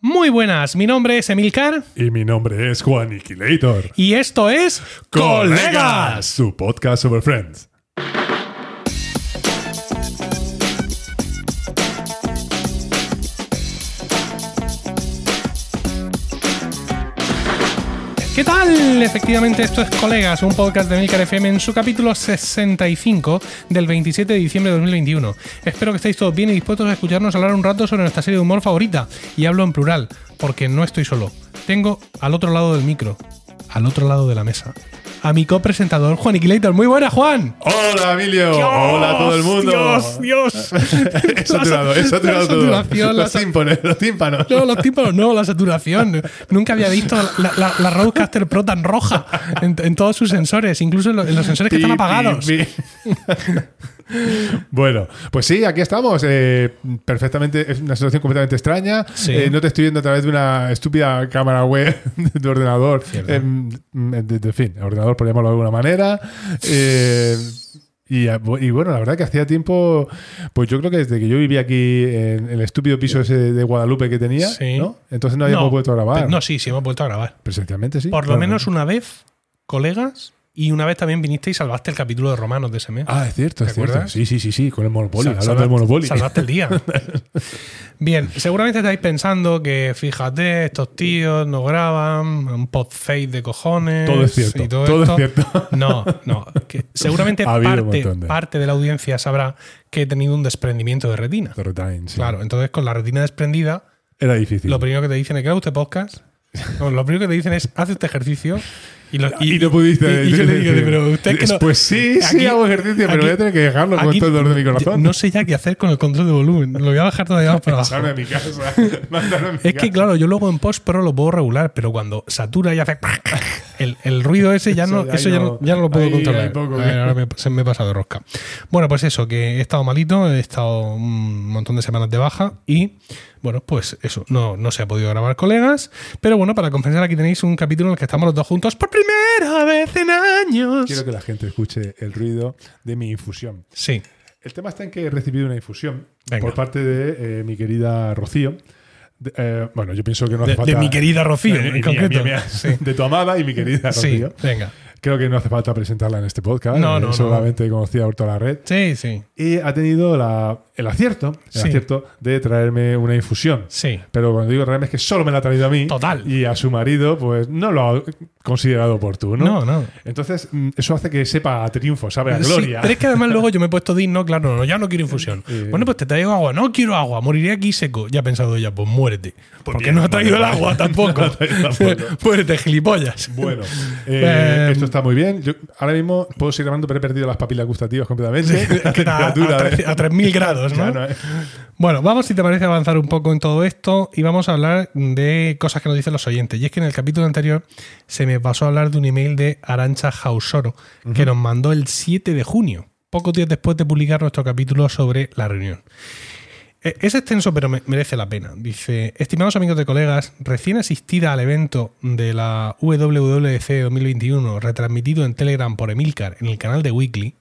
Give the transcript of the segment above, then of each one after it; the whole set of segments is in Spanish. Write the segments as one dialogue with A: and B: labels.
A: Muy buenas, mi nombre es Emilcar
B: Y mi nombre es Juan Aniquilator.
A: y esto es Colegas.
B: Su podcast sobre Friends.
A: Tal? Efectivamente, esto es Colegas, un podcast de Emilcar FM en su capítulo 65 del 27 de diciembre de 2021. Espero que estéis todos bien y dispuestos a escucharnos hablar un rato sobre nuestra serie de humor favorita. Y hablo en plural, porque no estoy solo. Tengo al otro lado del micro, al otro lado de la mesa, a mi copresentador Juan Iquilator. Muy buena, Juan.
B: Hola, Emilio. Hola a todo el mundo.
A: Dios, Dios.
B: He saturado, he saturado
A: La
B: todo.
A: saturación,
B: Los tímpanos, los tímpanos.
A: No, los tímpanos no, la saturación. Nunca había visto la, la, la Rodecaster Pro tan roja en, en todos sus sensores, incluso en, lo- en los sensores que están
B: Pi,
A: apagados.
B: bueno, pues sí, aquí estamos. eh, perfectamente, es una situación completamente extraña.
A: Sí.
B: Eh, no te estoy viendo a través de una estúpida cámara web de tu ordenador.
A: Cierto.
B: Em, de, de- en fin, ordenador, por llamarlo de alguna manera. Eh, y, y bueno, la verdad que hacía tiempo, pues yo creo que desde que yo vivía aquí en el estúpido piso ese de Guadalupe que tenía,
A: Sí.
B: ¿no? Entonces no habíamos vuelto a grabar.
A: No, sí, sí hemos vuelto a grabar.
B: Presencialmente sí.
A: Por lo
B: Claro.
A: menos una vez, colegas, y una vez también viniste y salvaste el capítulo de Romanos de ese mes.
B: Ah, es cierto,
A: ¿Te
B: es cierto.
A: acuerdas?
B: Sí, sí, sí, sí, con el Monopoly.
A: Sal-
B: hablando
A: salvaste-
B: del Monopoly.
A: Salvaste el día. Bien, seguramente estáis pensando que, fíjate, estos tíos no graban, un podface de cojones.
B: Todo es cierto,
A: y todo,
B: todo es
A: esto.
B: cierto.
A: No, no. que seguramente
B: Ha
A: parte,
B: de-
A: parte de la audiencia sabrá que he tenido un desprendimiento de retina.
B: Zero Time, sí.
A: Claro, entonces con la retina desprendida,
B: Era difícil.
A: lo primero que te dicen es que usted podcast. No, lo primero que te dicen es hace este ejercicio. Y, lo-
B: y, no pudiste.
A: y- y yo le digo,
B: decir,
A: pero usted que no.
B: Pues sí, sí hago ejercicio, pero
A: aquí-
B: voy a tener que dejarlo con
A: aquí
B: todo el dolor de mi corazón.
A: No sé ya qué hacer con el control de volumen. Lo voy a bajar todavía más para abajo.
B: A mi casa. Mandarme a mi
A: Es que, claro, yo luego en post pro lo puedo regular, pero cuando satura y hace. El, el ruido ese ya no,
B: Eso ya no-
A: ya no lo puedo
B: ahí
A: controlar.
B: poco
A: ver, ahora me, se me he pasado de rosca. Bueno, pues eso, que he estado malito, he estado un montón de semanas de baja y, bueno, pues eso, no, no se ha podido grabar colegas. Pero bueno, para compensar, aquí tenéis un capítulo en el que estamos los dos juntos por primera vez en años.
B: Quiero que la gente escuche el ruido de mi infusión.
A: Sí,
B: El tema está en que he recibido una infusión
A: Venga.
B: por parte de eh, mi querida Rocío. De- eh, bueno, yo pienso que no hace
A: de,
B: falta.
A: de mi querida Rocío,
B: Eh,
A: en
B: mía,
A: concreto.
B: mía, mía.
A: Sí.
B: De tu amada y mi querida
A: Sí,
B: Rocío.
A: venga.
B: Creo que no hace falta presentarla en este podcast.
A: No,
B: eh,
A: no, no.
B: Seguramente conocida por toda la red.
A: Sí, sí,
B: Y ha tenido la- el acierto, el
A: Sí.
B: acierto de traerme una infusión.
A: sí.
B: Pero cuando digo traerme es que solo me la ha traído a mí.
A: Total.
B: Y a su marido, pues no lo ha considerado oportuno.
A: No, no.
B: Entonces, mm, eso hace que sepa a triunfo, sabe a
A: Sí,
B: gloria.
A: pero es que además luego yo me he puesto digno, claro, no, ya no quiero infusión.
B: Eh.
A: Bueno, pues te traigo agua. No quiero agua, moriré aquí seco. Ya ha pensado ella, pues muérete. Porque
B: bien,
A: no ha traído el agua tampoco.
B: No
A: muérete, gilipollas.
B: Bueno, eh,
A: Eh,
B: esto está muy bien. Yo ahora mismo puedo seguir grabando, pero he perdido las papilas gustativas completamente.
A: A, tre- a 3.000 grados, ¿no? Bueno, vamos, si te parece, a avanzar un poco en todo esto y vamos a hablar de cosas que nos dicen los oyentes. Y es que en el capítulo anterior se me pasó a hablar de un email de Arancha Jausoro que nos mandó el 7 de junio, pocos días después de publicar nuestro capítulo sobre la reunión. Eh, Es extenso, pero me- merece la pena. Dice, estimados amigos de colegas, recién asistida al evento de la WWDC 2021, retransmitido en Telegram por Emilcar en el canal de Weekly,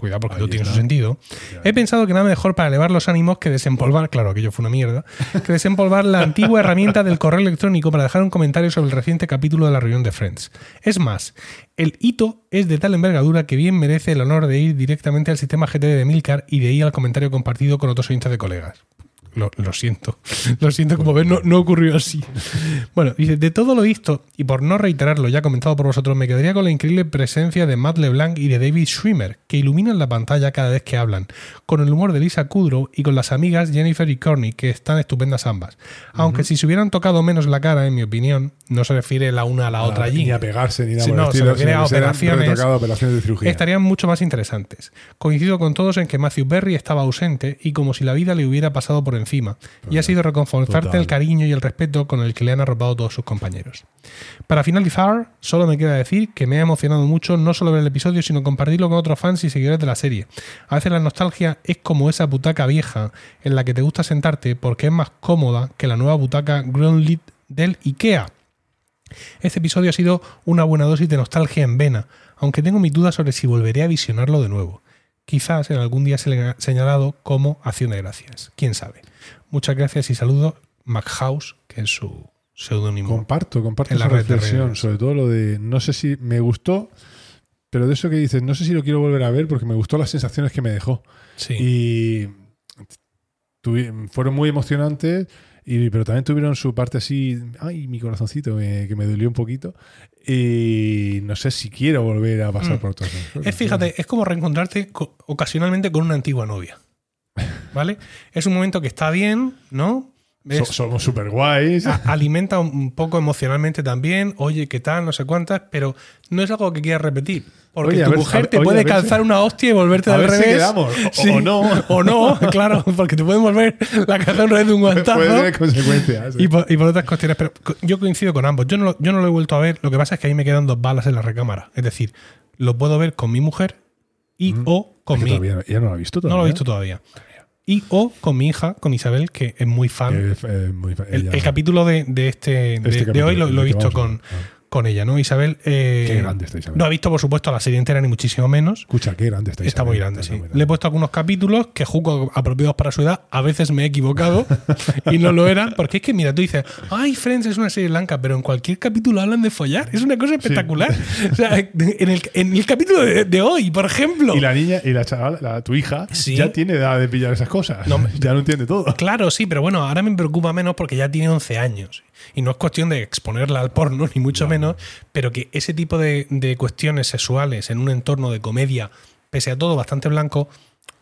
A: cuidado porque
B: Ahí
A: todo tiene su sentido, he pensado que nada mejor para elevar los ánimos que desempolvar, claro, aquello fue una mierda, que desempolvar la antigua herramienta del correo electrónico para dejar un comentario sobre el reciente capítulo de la reunión de Friends. Es más, el hito es de tal envergadura que bien merece el honor de ir directamente al sistema GT de Milcar y de ahí al comentario compartido con otros oyentes de colegas. Lo, lo siento, lo siento, como ves, no, no ocurrió así. Bueno, dice, de todo lo visto, y por no reiterar lo ya comentado por vosotros, me quedaría con la increíble presencia de Matt LeBlanc y de David Schwimmer, que iluminan la pantalla cada vez que hablan, con el humor de Lisa Kudrow y con las amigas Jennifer y Courtney, que están estupendas ambas. Aunque si se hubieran tocado menos la cara, en mi opinión, no se refiere la una a la otra allí.
B: Ni a pegarse, ni nada por el
A: no, se refiere a operaciones.
B: retocado, operaciones de cirugía.
A: estarían mucho más interesantes. Coincido con todos en que Matthew Perry estaba ausente y como si la vida le hubiera pasado por encima, y ha sido reconfortarte
B: Total.
A: el cariño y el respeto con el que le han arropado todos sus compañeros. Para finalizar, solo me queda decir que me ha emocionado mucho no solo ver el episodio, sino compartirlo con otros fans y seguidores de la serie. A veces la nostalgia es como esa butaca vieja en la que te gusta sentarte porque es más cómoda que la nueva butaca Groundlit del IKEA. Este episodio ha sido una buena dosis de nostalgia en vena, aunque tengo mis dudas sobre si volveré a visionarlo de nuevo. Quizás en algún día se le ha señalado como acción de gracias. Quién sabe. Muchas gracias y saludos, MacHouse que es su seudónimo.
B: Comparto, comparto
A: En la
B: esa reflexión, sobre todo lo de no sé si me gustó, pero de eso que dices, no sé si lo quiero volver a ver porque me gustó las sensaciones que me dejó.
A: Sí.
B: Y fueron muy emocionantes, y, pero también tuvieron su parte así, ay, mi corazoncito, me- que me dolió un poquito. Y no sé si quiero volver a pasar
A: Mm.
B: por todo eso.
A: Es, fíjate, es como reencontrarte co- ocasionalmente con una antigua novia. ¿Vale? Es un momento que está bien, ¿no?
B: So- somos súper guays.
A: alimenta un poco emocionalmente también, oye, qué tal, no sé cuántas, pero no es algo que quieras repetir. Porque
B: Oye,
A: tu
B: ver-
A: mujer te
B: oye,
A: puede
B: si-
A: calzar una hostia y volverte
B: a
A: al
B: ver si
A: revés.
B: quedamos, o- o no.
A: O no, claro, porque te pueden volver la calzar un revés de un guantazo.
B: Puede tener consecuencias.
A: Y por, y por otras cuestiones, pero yo coincido con ambos. Yo no, lo, yo no lo he vuelto a ver. Lo que pasa es que ahí me quedan dos balas en la recámara. Es decir, lo puedo ver con mi mujer y o con
B: Es que
A: mi.
B: todavía no- no lo ha visto
A: No
B: todavía.
A: lo he visto todavía. Y o con mi hija, con Isabel, que es muy fan.
B: Muy
A: el, capítulo de, de este, de,
B: Este
A: de
B: capítulo,
A: hoy lo, he visto
B: a
A: con, ella, ¿no? Isabel. eh,
B: Qué grande está Isabel.
A: No ha visto, por supuesto, la serie entera, ni muchísimo menos.
B: Escucha, qué grande está
A: Está
B: Isabel,
A: muy grande,
B: está
A: sí. Le he puesto algunos capítulos que juzgo apropiados para su edad. A veces me he equivocado y no lo eran. Porque es que, mira, tú dices, ay, Friends es una serie blanca, pero en cualquier capítulo hablan de follar. Es una cosa espectacular. O sea, en el, en el capítulo de, de hoy, por ejemplo.
B: Y la niña y la chavala, la- tu hija,
A: Sí.
B: ya tiene edad de pillar esas cosas.
A: No,
B: ya no entiende todo.
A: Claro, sí, pero bueno, ahora me preocupa menos porque ya tiene 11 años. Y no es cuestión de exponerla al porno, ni mucho menos, pero que ese tipo de, cuestiones sexuales en un entorno de comedia, pese a todo bastante blanco,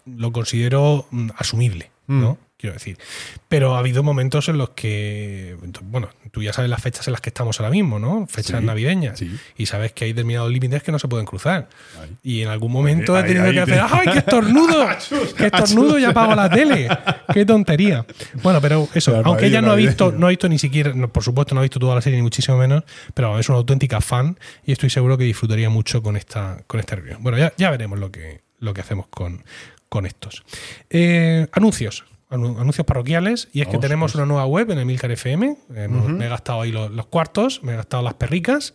A: lo considero mm, asumible, ¿no?
B: Mm.
A: Quiero decir. Pero ha habido momentos en los que, bueno, tú ya sabes las fechas en las que estamos ahora mismo, ¿no? Fechas
B: Sí,
A: navideñas.
B: sí.
A: Y sabes que hay determinados límites que no se pueden cruzar. Y en algún momento
B: Ahí,
A: he tenido que hacer, ¡ay, qué estornudo! ¡Qué estornudo! Ya apago la tele. ¡Qué tontería! Bueno, pero eso,
B: Claro,
A: aunque ella no ha visto, no ha visto ni siquiera, no, por supuesto, no ha visto toda la serie, ni muchísimo menos, pero es una auténtica fan y estoy seguro que disfrutaría mucho con esta, con esta review. Bueno, ya, ya veremos lo que, lo que hacemos con, con estos. Eh, anuncios. Anu- Anuncios parroquiales, y es que
B: Vamos,
A: tenemos una nueva web en Emilcar FM. eh, Me he gastado ahí los, los cuartos, me he gastado las perricas,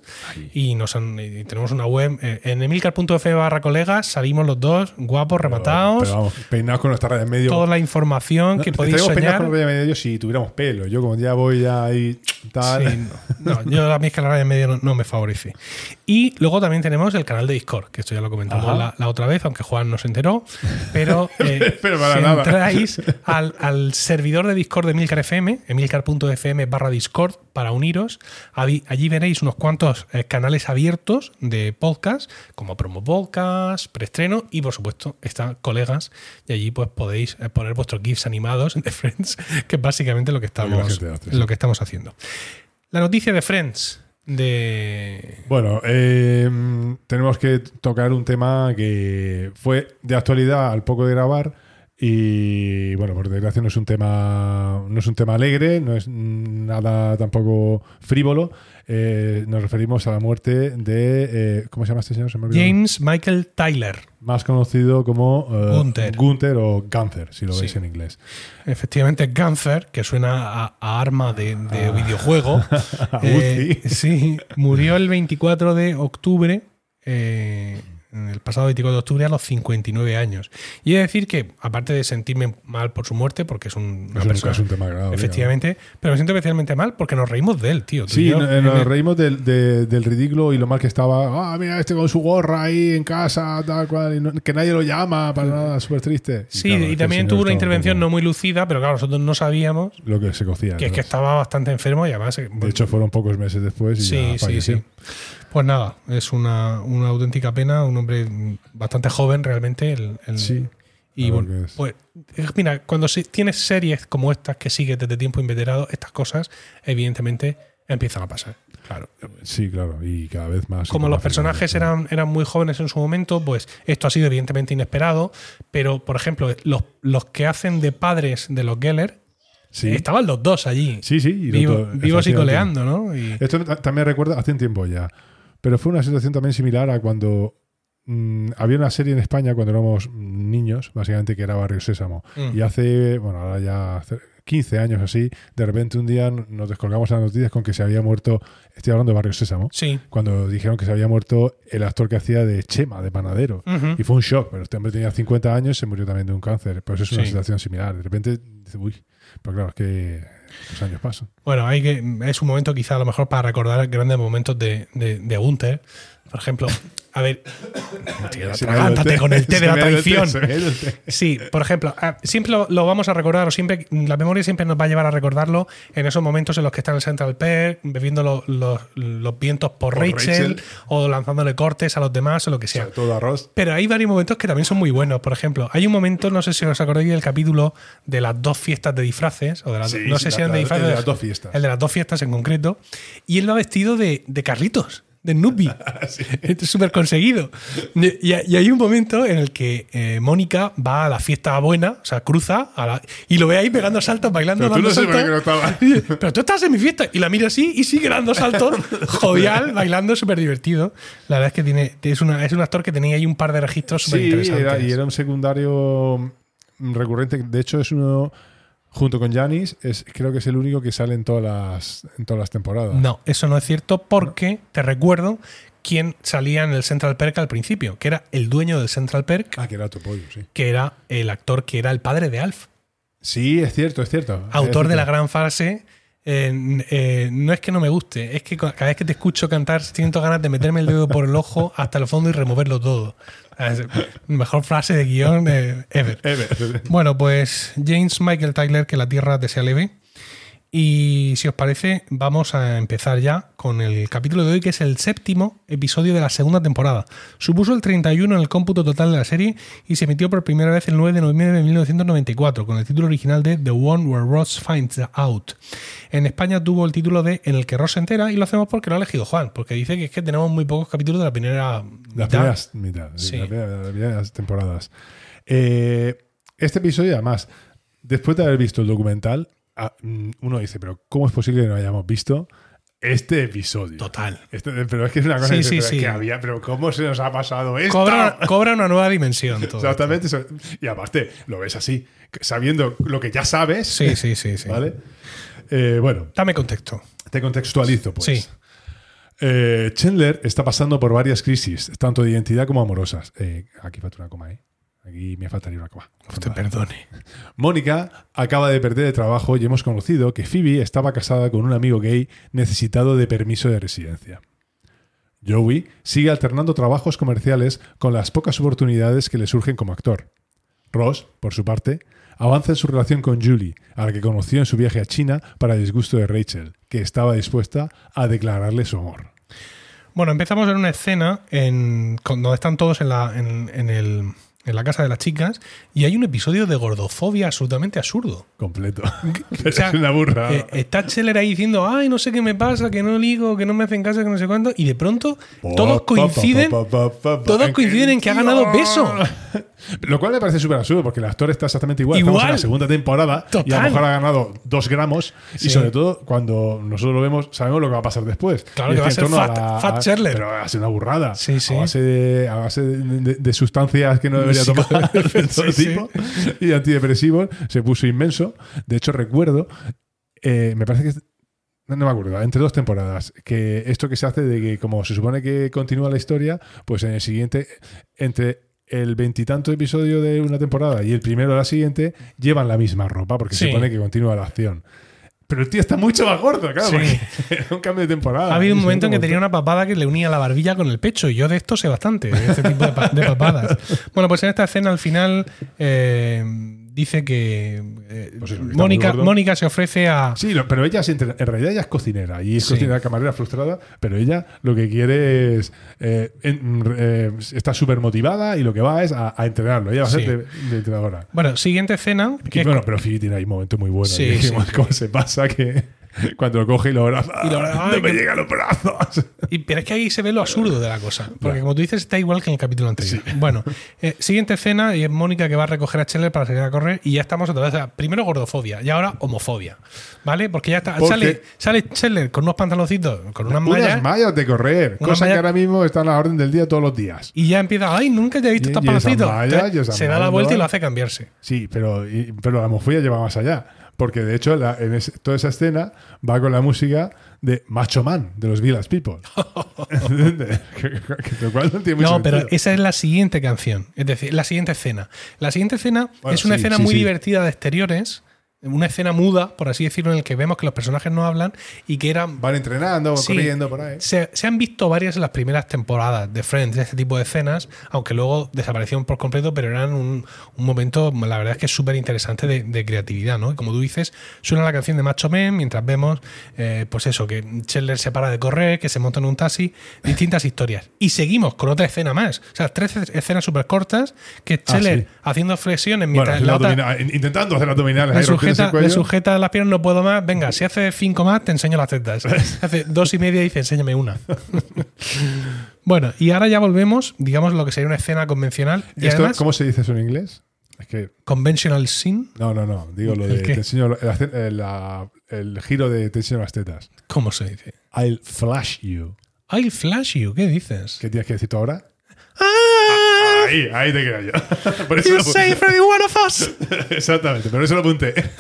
A: y nos han, y tenemos una web eh, en emilcar.f barra colegas. Salimos los dos, guapos, rematados.
B: Pero vamos, peinados con nuestra raya en medio.
A: toda la información que podéis
B: Estaríamos peinados
A: soñar.
B: con en medio si tuviéramos pelo. Yo, como ya voy ya ahí, tal.
A: Sí, no, no, yo a mí es que la raya en medio no, no me favorece. Y luego también tenemos el canal de Discord, que esto ya lo comentamos la, la otra vez, aunque Juan no se enteró. Pero, eh,
B: Pero para
A: si
B: nada.
A: entráis al, al servidor de Discord de Emilcar FM, emilcar.fm barra Discord, para uniros. Allí, allí veréis unos cuantos eh, canales abiertos de podcast, como Promo Podcast, Preestreno y, por supuesto, están colegas. Y allí pues podéis eh, poner vuestros GIFs animados de Friends, que es básicamente lo que estamos, lo que estamos haciendo. La noticia de Friends de
B: Bueno, eh, tenemos que tocar un tema que fue de actualidad al poco de grabar y bueno, por desgracia no es un tema no es un tema alegre, no es nada tampoco frívolo. Eh, nos referimos a la muerte de eh, ¿cómo se llama este señor? Se me.
A: James Michael Tyler.
B: más conocido como eh,
A: Gunther.
B: Gunther o Gunther, si lo
A: Sí.
B: veis en inglés.
A: Efectivamente, Gunther, que suena a, a arma de, de videojuego. Eh, sí, murió el 24 de octubre. eh, el pasado 24 de octubre a los 59 años. Y he de decir que, aparte de sentirme mal por su muerte, porque es un, una
B: Es un-
A: persona.
B: es un tema grave,
A: Efectivamente, pero me siento especialmente mal porque nos reímos de él, tío.
B: Sí,
A: yo,
B: no- eh, nos
A: el-
B: reímos del, de- del ridículo y lo mal que estaba. Ah, mira, este con su gorra ahí en casa, tal cual, y no- que nadie lo llama para nada, súper triste.
A: Sí,
B: claro,
A: y también tuvo una intervención no muy lucida, pero claro, nosotros no sabíamos
B: Lo que se cocía.
A: que es que estaba bastante enfermo y además. eh,
B: De hecho, fueron pocos meses después y
A: Sí,
B: ya
A: sí,
B: falleció.
A: sí. Pues nada, es una, una auténtica pena, un hombre bastante joven realmente. el- el-
B: Sí,
A: Y bueno, pues eh, mira, cuando tienes series como estas que sigues desde tiempo inveterado, estas cosas evidentemente empiezan a pasar. Claro.
B: Sí, claro, y cada vez más.
A: Como los personajes eran, eran muy jóvenes en su momento, pues esto ha sido evidentemente inesperado. Pero, por ejemplo, los, los que hacen de padres de los Geller,
B: Sí,
A: estaban los dos allí,
B: sí, sí.
A: vivos y coleando, ¿no? Y-
B: Esto ta- también recuerda hace un tiempo ya. Pero fue una situación también similar a cuando mm, había una serie en España cuando éramos niños, básicamente, que era Barrio Sésamo.
A: Mm.
B: Y hace, bueno, ahora ya hace 15 años así, de repente un día nos descolgamos a las noticias con que se había muerto, estoy hablando de Barrio Sésamo,
A: sí.
B: cuando dijeron que se había muerto el actor que hacía de Chema, de panadero. Y fue un shock, pero este hombre tenía 50 años, se murió también de un cáncer. Pues es una
A: Sí.
B: situación similar. De repente, dice, uy, pero claro, es que Los años pasan.
A: Bueno, hay que, es un momento quizá a lo mejor para recordar grandes momentos de, de, de. Por ejemplo, a ver, tío,
B: ha
A: atragántate con el té de la
B: ha
A: traición.
B: ha.
A: Sí, por ejemplo, ah, siempre lo, lo vamos a recordar, o siempre, la memoria siempre nos va a llevar a recordarlo en esos momentos en los que está en el Central Perk, bebiendo lo- los- los vientos por,
B: Por
A: Rachel,
B: Rachel.
A: o lanzándole cortes a los demás o lo que sea.
B: Sobre todo arroz.
A: Pero hay varios momentos que también son muy buenos. Por ejemplo, hay un momento, no sé si os acordáis del capítulo de las dos fiestas de disfraces, o de las,
B: Sí,
A: no sé si
B: la-
A: eran de disfraces.
B: el de las dos fiestas.
A: El de las dos fiestas en concreto. Y él va vestido de, de Carlitos, de Snoopy. Es súper conseguido. Y, y hay un momento en el que eh, Mónica va a la fiesta buena, o sea, cruza a la- y lo ve ahí pegando saltos, bailando,
B: Pero tú
A: dando
B: no sé por
A: saltos.
B: no.
A: Y Pero tú estás en mi fiesta. Y la mira así y sigue dando saltos, jovial, bailando, súper divertido. La verdad es que tiene, es, una, es un actor que tenía ahí un par de registros súper
B: Sí,
A: interesantes.
B: era, y era un secundario recurrente. De hecho, es uno, junto con Janis, creo que es el único que sale en todas las, en todas las temporadas.
A: No, eso no es cierto porque te recuerdo quién salía en el Central Perk al principio, que era el dueño del Central Perk,
B: Ah, que era tu pollo, sí.
A: que era el actor que era el padre de Alf.
B: Sí, es cierto, es cierto.
A: autor
B: Es
A: de la gran frase. eh, eh, no es que no me guste, es que cada vez que te escucho cantar siento ganas de meterme el dedo por el ojo hasta el fondo y removerlo todo. La mejor frase de guion eh, ever.
B: Ever.
A: Bueno, pues James Michael Tyler, que la tierra te sea leve. Y si os parece, vamos a empezar ya con el capítulo de hoy, que es el séptimo episodio de la segunda temporada. Supuso el 31 en el cómputo total de la serie y se emitió por primera vez el 9 de noviembre de 1994, con el título original de The One Where Ross Finds Out. En España tuvo el título de En el que Ross se entera y lo hacemos porque lo ha elegido Juan, porque dice que es que tenemos muy pocos capítulos de la primera
B: Las
A: mitad.
B: primeras mitad, sí,
A: Sí.
B: las primeras- las primeras temporadas. Eh, este episodio, además, después de haber visto el documental, uno dice, pero ¿cómo es posible que no hayamos visto este episodio?
A: Total.
B: Este- pero es que es una cosa
A: Sí,
B: que,
A: sí,
B: pero es
A: sí.
B: que había, pero ¿cómo se nos ha pasado esto?
A: Cobra, cobra una nueva dimensión. todo.
B: Exactamente. Y aparte, lo ves así, sabiendo lo que ya sabes.
A: Sí, sí, sí, sí.
B: ¿Vale? Eh, bueno,
A: Dame contexto.
B: te contextualizo, pues.
A: Sí.
B: Eh, Chandler está pasando por varias crisis, tanto de identidad como amorosas. Eh, aquí falta una coma, ¿eh? Aquí me faltaría una coma.
A: Usted perdone.
B: Mónica acaba de perder el trabajo y hemos conocido que Phoebe estaba casada con un amigo gay necesitado de permiso de residencia. Joey sigue alternando trabajos comerciales con las pocas oportunidades que le surgen como actor. Ross, por su parte, avanza en su relación con Julie, a la que conoció en su viaje a China para disgusto de Rachel, que estaba dispuesta a declararle su amor.
A: Bueno, empezamos en una escena en, donde están todos en la, en, en el, en la casa de las chicas y hay un episodio de gordofobia absolutamente absurdo.
B: Completo.
A: O sea,
B: es una burra.
A: eh, está Scheller ahí diciendo, ay, no sé qué me pasa, que no ligo, que no me hacen caso, que no sé cuánto, y de pronto todos coinciden, todos coinciden en que ha ganado beso.
B: Lo cual me parece súper absurdo porque el actor está exactamente igual.
A: Igual.
B: Estamos en la segunda temporada y a lo mejor ha ganado dos gramos.
A: Sí.
B: Y sobre todo, cuando nosotros lo vemos, sabemos lo que va a pasar después.
A: Claro
B: Y
A: que va a ser Fat- Fat Chandler.
B: Pero va a ser una burrada.
A: Sí, sí.
B: A base de, a base de, de- de sustancias que no debería tomar todo tipo y antidepresivos. Se puso inmenso. De hecho, recuerdo, eh, me parece que. No, no me acuerdo, entre dos temporadas, que esto que se hace de que como se supone que continúa la historia, pues en el siguiente, entre el veintitanto episodio de una temporada y el primero de la siguiente, llevan la misma ropa, porque
A: Sí.
B: se supone que continúa la acción. Pero el tío está mucho más gordo, claro,
A: Sí.
B: era un cambio de temporada.
A: Ha habido un momento en que tenía una papada que le unía la barbilla con el pecho y yo de esto sé bastante, de este tipo de, pa- de papadas. Bueno, pues en esta escena al final eh, dice que eh,
B: Pues eso,
A: Mónica. Mónica se ofrece a...
B: Sí, no, pero ella es en realidad ella es cocinera y es
A: Sí.
B: cocinera camarera frustrada, pero ella lo que quiere es eh, en- eh, está súper motivada y lo que va es a, a entrenarlo. Ella va a ser de, de entrenadora.
A: Bueno, siguiente escena. Que
B: bueno, pero Phoebe tiene ahí un momento muy bueno.
A: Sí,
B: y dijimos,
A: sí.
B: ¿Cómo se pasa que cuando lo coge y lo abraza?
A: Y lo abraza,
B: ¡No me
A: que-
B: llegan los brazos!
A: Y, pero es que ahí se ve lo absurdo de la cosa. Porque como tú dices, está igual que en el capítulo anterior. Bueno, eh, siguiente escena y es Mónica que va a recoger a Scheller para salir a correr y ya estamos otra vez. o sea, primero gordofobia y ahora homofobia. ¿Vale? Porque ya está.
B: Porque-
A: Sale, sale con unos pantaloncitos, con unas mallas.
B: Unas mallas de correr, cosa
A: mallas-
B: que ahora mismo está a la orden del día todos los días.
A: Y ya empieza, ay, nunca te he visto
B: Y-
A: estos
B: y
A: pantaloncitos.
B: mallas,
A: Entonces, se da la vuelta y lo hace cambiarse.
B: Sí, pero, y- pero la homofobia lleva más allá. Porque de hecho, la- en ese- toda esa escena va con la música de Macho Man, de los Village People. No tiene mucho
A: No, pero esa es la siguiente canción. Es decir, la siguiente escena. La siguiente escena
B: Bueno,
A: es una
B: sí,
A: escena
B: sí,
A: muy
B: sí.
A: divertida de exteriores. Una escena muda, por así decirlo, en el que vemos que los personajes no hablan y que eran
B: Van entrenando,
A: Sí.
B: corriendo por ahí.
A: se, se han visto varias en las primeras temporadas de Friends, de este tipo de escenas, aunque luego desaparecieron por completo, pero eran un, un momento, la verdad es que es súper interesante de, de creatividad, ¿no? Y como tú dices, suena la canción de Macho Men mientras vemos, eh, pues eso, que Chandler se para de correr, que se monta en un taxi, distintas historias. Y seguimos con otra escena más. O sea, tres escenas súper cortas, que
B: Ah,
A: Chandler
B: sí.
A: haciendo flexiones
B: Bueno,
A: mientras
B: hacer
A: la otra
B: intentando hacer abdominales.
A: Sujeta, le sujeta las piernas, no puedo más. Venga, si hace cinco más, te enseño las tetas. Hace dos y media y dice, enséñame una. bueno, y ahora ya volvemos, digamos, lo que sería una escena convencional. Y
B: Esto,
A: además,
B: ¿Cómo se dice eso en inglés? Es que.
A: conventional scene.
B: No, no, no. Digo lo
A: ¿El
B: de. Te enseño la- el giro de te enseño las tetas.
A: ¿Cómo se dice?
B: I'll flash you.
A: I'll flash you. ¿Qué dices?
B: ¿Qué tienes que decir tú ahora?
A: ¡Ah!
B: Ahí, ahí te quedo yo. Por eso
A: You
B: lo
A: save every one of us.
B: Exactamente, pero eso lo apunté.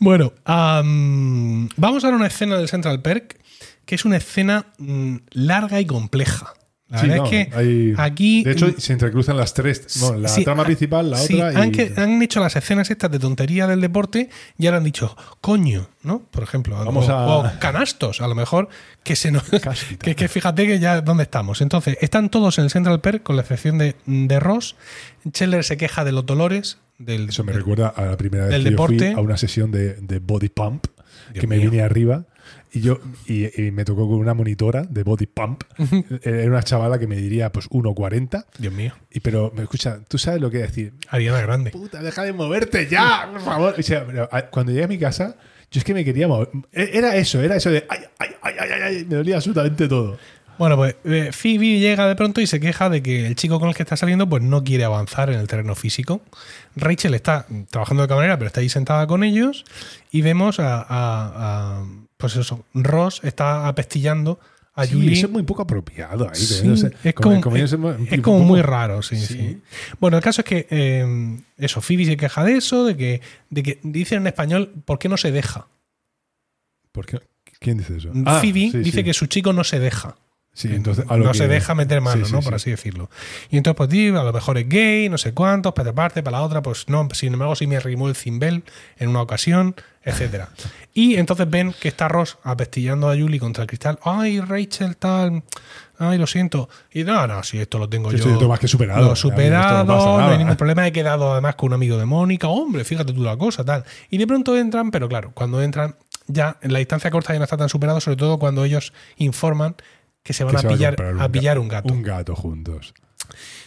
A: Bueno, am, vamos a ver una escena del Central Perk que es una escena mm, larga y compleja. La
B: Sí,
A: verdad
B: no,
A: es que
B: hay-
A: aquí.
B: De hecho, se entrecruzan las tres. La
A: Sí,
B: trama
A: ah,
B: principal, la
A: sí,
B: otra.
A: han,
B: y,
A: que- han hecho las escenas estas de tontería del deporte y ahora han dicho, coño, ¿no? Por ejemplo.
B: Vamos
A: o,
B: a-
A: o canastos, a lo mejor, que se nos. Que, que fíjate que ya dónde estamos. Entonces, están todos en el Central Perk, con la excepción de, de Ross. Scheller se queja de los dolores. Del,
B: Eso me
A: del-
B: recuerda a la primera vez que yo fui
A: deporte.
B: a una sesión de, de body pump
A: Dios
B: que me
A: mío.
B: vine arriba y yo y, y me tocó con una monitora de body pump. Era una chavala que me diría pues 1.40
A: Dios mío,
B: y pero me escucha, tú sabes lo que decir.
A: Ariana Grande.
B: Puta, deja de moverte ya, por favor. O sea, cuando llegué a mi casa, yo es que me quería mover. E- Era eso, era eso de ay, ay, ay, ay, ay, ay, me dolía absolutamente todo.
A: Bueno, pues eh, Phoebe llega de pronto y se queja de que el chico con el que está saliendo pues no quiere avanzar en el terreno físico. Rachel está trabajando de camarera, pero está ahí sentada con ellos y vemos a, a- a- pues eso, Ross está apestillando a
B: Sí,
A: Julie.
B: eso es muy poco apropiado ahí.
A: Sí,
B: no sé,
A: es
B: como-
A: como,
B: como
A: es,
B: ellos hemos-
A: es
B: un
A: como
B: poco-
A: muy raro, sí, sí. Bueno, el caso es que eh, eso, Phoebe se queja de eso, de que, de que dicen en español, ¿por qué no se deja?
B: ¿Por qué? ¿Quién dice eso? Ah,
A: Phoebe
B: sí,
A: dice que su chico no se deja.
B: Sí, entonces, a lo
A: no
B: que-
A: se deja meter mano,
B: Sí, sí,
A: ¿no? Por así decirlo. Y entonces, pues, digo, a lo mejor es gay, no sé cuántos, para parte, para la otra, pues no, sin embargo, sí me arrimó el cimbel en una ocasión, etcétera. y entonces ven que está Ross apestillando a Julie contra el cristal. Ay, Rachel, tal. Ay, lo siento. Y no, no, si esto lo tengo yo.
B: esto más que superado.
A: Lo
B: no
A: superado, no,
B: nada.
A: hay ningún problema. He quedado además con un amigo de Mónica. Hombre, fíjate tú la cosa, tal. Y de pronto entran, pero claro, cuando entran, ya en la distancia corta ya no está tan superado, sobre todo cuando ellos informan que se van
B: que
A: a
B: se
A: pillar, a pillar un gato.
B: Un gato juntos.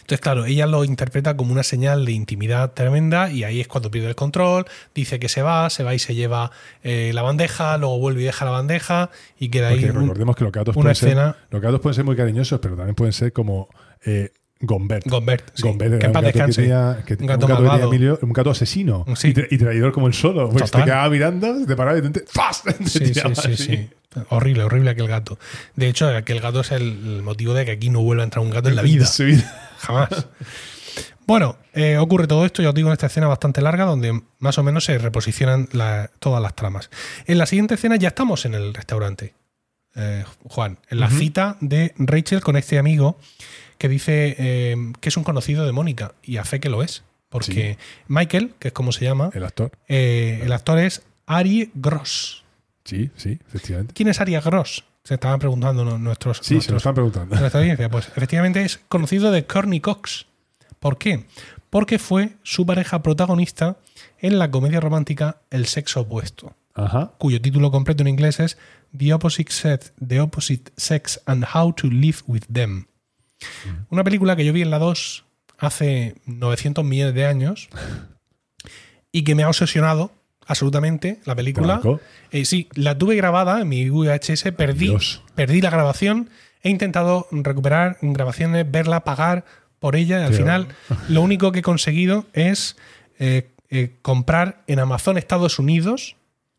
A: Entonces, claro, ella lo interpreta como una señal de intimidad tremenda y ahí es cuando pierde el control, dice que se va, se va y se lleva eh, la bandeja, luego vuelve y deja la bandeja y queda ahí
B: Porque
A: un-
B: recordemos que los gatos,
A: una
B: pueden ser,
A: escena-
B: los gatos pueden ser muy cariñosos, pero también pueden ser como eh, Gombert.
A: Gombert. sí,
B: Gombert era
A: que en
B: un gato que
A: descanse.
B: tenía, que-
A: Un
B: un
A: gato.
B: Emilio- un asesino
A: Sí.
B: y, tra- y traidor como el solo. Pues te quedaba mirando, te paraba y te, ¡fas! te
A: Sí, sí, sí. Horrible, horrible aquel gato. De hecho, aquel gato es el, motivo de que aquí no vuelva a entrar un gato en la vida. Jamás. Bueno, eh, ocurre todo esto, ya os digo, en esta escena bastante larga, donde más o menos se reposicionan la- todas las tramas. En la siguiente escena ya estamos en el restaurante, eh, Juan, en la cita de Rachel con este amigo que dice eh, que es un conocido de Mónica, y a fe que lo es, porque Michael, que es como se llama,
B: El actor.
A: eh, el actor es Ari Gross.
B: Sí, sí, efectivamente.
A: ¿Quién es Ari Gross? Se estaban preguntando nuestros,
B: Sí, se lo están preguntando.
A: de nuestra audiencia? Pues efectivamente es conocido de Courtney Cox. ¿Por qué? Porque fue su pareja protagonista en la comedia romántica El sexo opuesto,
B: Ajá.
A: cuyo título completo en inglés es The Opposite The Opposite Sex and How to Live with Them. Una película que yo vi en la 2 hace 900 millones de años y que me ha obsesionado absolutamente la película. Eh, sí, la tuve grabada en mi VHS, perdí,
B: Dios.
A: perdí la grabación, he intentado recuperar grabaciones, verla, pagar por ella y al final lo único que he conseguido es eh, eh, comprar en Amazon Estados Unidos,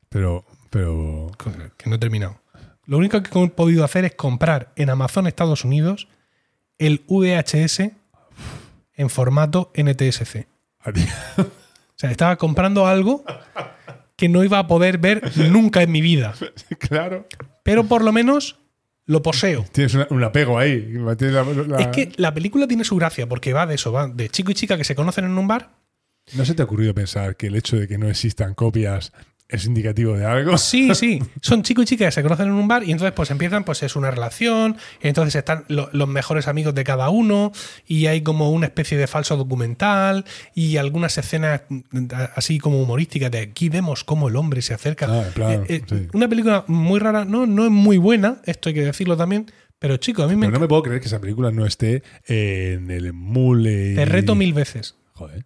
B: Pero, pero.
A: que no he terminado. Lo único que he podido hacer es comprar en Amazon Estados Unidos el VHS en formato NTSC. O sea, estaba comprando algo que no iba a poder ver nunca en mi vida.
B: claro.
A: Pero por lo menos lo poseo.
B: Tienes una- un apego ahí. Tienes la- la-
A: Es que la película tiene su gracia porque va de eso, va de chico y chica que se conocen en un bar
B: ¿No se te ha ocurrido pensar que el hecho de que no existan copias es indicativo de algo?
A: Sí, sí. Son chico y chica que se conocen en un bar y entonces pues empiezan, pues es una relación, entonces están lo- los mejores amigos de cada uno y hay como una especie de falso documental y algunas escenas mm, así como humorísticas de aquí vemos cómo el hombre se acerca.
B: Ah,
A: Eh, eh,
B: sí.
A: Una película muy rara, no, no es muy buena, esto hay que decirlo también, pero chico, a mí me,
B: Pero no me puedo creer que esa película no esté en el emule.
A: te reto mil veces.
B: Joder.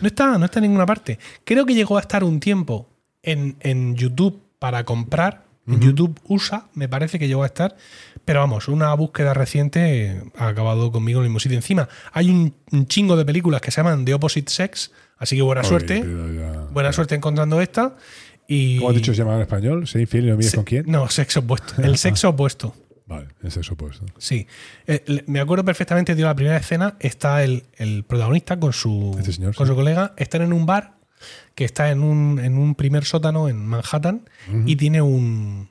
A: No está, no está en ninguna parte. Creo que llegó a estar un tiempo en, en YouTube para comprar. En YouTube USA, me parece que llegó a estar. Pero vamos, una búsqueda reciente ha acabado conmigo en el mismo sitio. Encima, hay un, un chingo de películas que se llaman The Opposite Sex. Así que buena
B: Oye,
A: suerte.
B: ya-
A: Buena suerte encontrando esta. Y,
B: ¿Cómo has dicho se llama en español? ¿Sé infiel no mires
A: Se-
B: con quién?
A: No, sexo opuesto. El sexo opuesto.
B: Vale, es eso puesto.
A: Sí. Eh, me acuerdo perfectamente, tío, la primera escena está el, el protagonista con su,
B: Este señor,
A: con
B: sí.
A: su colega, están en un bar que está en un, en un primer sótano en Manhattan y tiene un,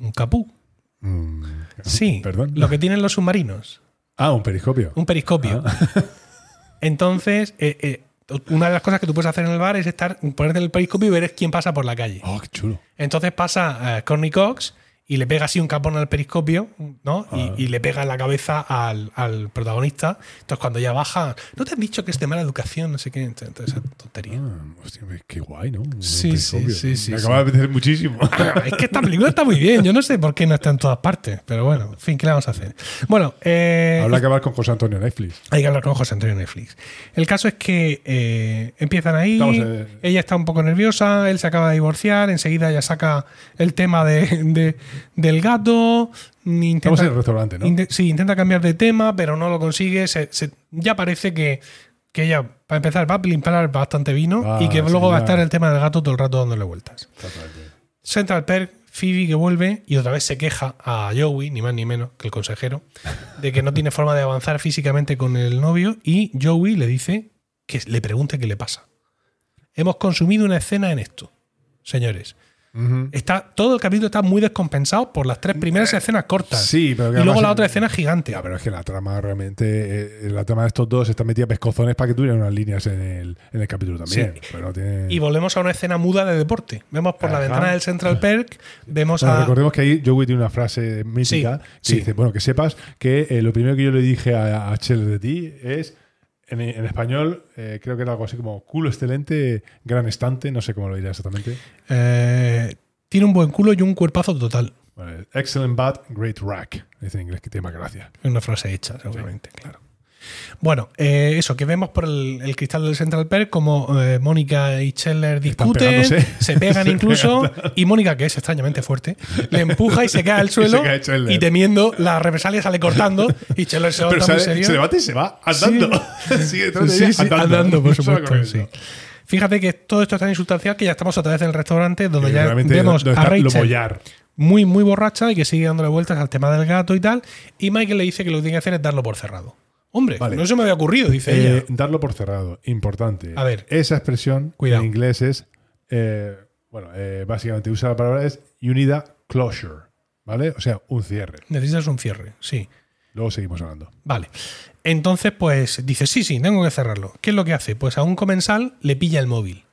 A: un capú.
B: Mm,
A: Sí,
B: Perdón.
A: lo que tienen los submarinos,
B: Ah, un periscopio.
A: un periscopio. Entonces, eh, eh, una de las cosas que tú puedes hacer en el bar es estar ponerte en el periscopio y ver quién pasa por la calle.
B: Oh, qué chulo.
A: Entonces pasa Courtney Cox y le pega así un capón al periscopio, ¿no? Y-
B: Ah.
A: Y, le pega en la cabeza al, al protagonista. Entonces cuando ya baja, ¿no te han dicho que es de mala educación? No sé qué. Entonces, esa tontería.
B: Ah, hostia, qué guay, ¿no? Un
A: Sí, sí, sí, sí,
B: Me
A: sí.
B: acaba de apetecer muchísimo.
A: es que esta película está muy bien. Yo no sé por qué no está en todas partes. Pero bueno, en fin, ¿qué le vamos a hacer? Bueno, eh,
B: Habrá que hablar con José Antonio Netflix.
A: Hay que hablar con José Antonio Netflix. El caso es que eh, empiezan ahí, ella está un poco nerviosa, él se acaba de divorciar, enseguida ya saca el tema de, de- del gato. Intenta,
B: Estamos en el restaurante,
A: sí, intenta cambiar de tema, pero no lo consigue. Se- se- ya parece que, que ella, para empezar, va a limpiar bastante vino
B: Ah,
A: y que
B: sí,
A: luego va a estar el tema del gato todo el rato dándole vueltas. Central Perk, Phoebe que vuelve y otra vez se queja a Joey, ni más ni menos que el consejero, de que no tiene forma de avanzar físicamente con el novio y Joey le dice que le pregunte qué le pasa. Hemos consumido una escena en esto, señores. Está, todo el capítulo está muy descompensado por las tres primeras escenas cortas.
B: Sí, pero que
A: y luego la otra escena gigante.
B: Ya, pero es que la trama realmente, eh, la trama de estos dos está metida pescozones para que tuvieran unas líneas en el, en el capítulo también.
A: Sí.
B: Pero no tiene...
A: Y volvemos a una escena muda de deporte. Vemos por la ventana del Central Perk, vemos
B: Bueno,
A: a...
B: recordemos que ahí Joey tiene una frase mítica
A: Sí,
B: que
A: sí.
B: dice, bueno, que sepas que eh, lo primero que yo le dije a, a de ti es, en, en español, eh, creo que era algo así como culo excelente, gran estante, no sé cómo lo diría exactamente.
A: eh, tiene un buen culo y un cuerpazo total.
B: Bueno, excellent bat, great rack. Dice en inglés que tiene más gracia.
A: Es una frase hecha, seguramente, claro. Bueno, eh, eso, que vemos por el, el cristal del Central Perk como eh, Mónica y Scheller discuten, se pegan incluso, y Mónica, que es extrañamente fuerte, le empuja y se cae al suelo
B: cae
A: y temiendo la represalia sale cortando y Scheller se va
B: Pero
A: muy serio.
B: se levanta y se va andando. Sigue detrás de
A: Sí,
B: andando.
A: andando, por supuesto. Fíjate que todo esto es tan insustancial que ya estamos otra vez en el restaurante donde
B: Y
A: ya vemos a Rachel muy, muy borracha y que sigue dándole vueltas al tema del gato y tal. Y Michael le dice que lo que tiene que hacer es darlo por cerrado. Hombre,
B: Vale.
A: no se me había ocurrido, dice
B: Eh,
A: ella.
B: darlo por cerrado, importante.
A: A ver.
B: Esa expresión
A: Cuidado.
B: en inglés es, eh, bueno, eh, básicamente usa la palabra es you need a closure, ¿vale? O sea, un cierre.
A: Necesitas un cierre, sí.
B: Luego seguimos hablando.
A: Vale. Entonces, pues dice, sí, sí, tengo que cerrarlo. ¿Qué es lo que hace? Pues a un comensal le pilla el móvil.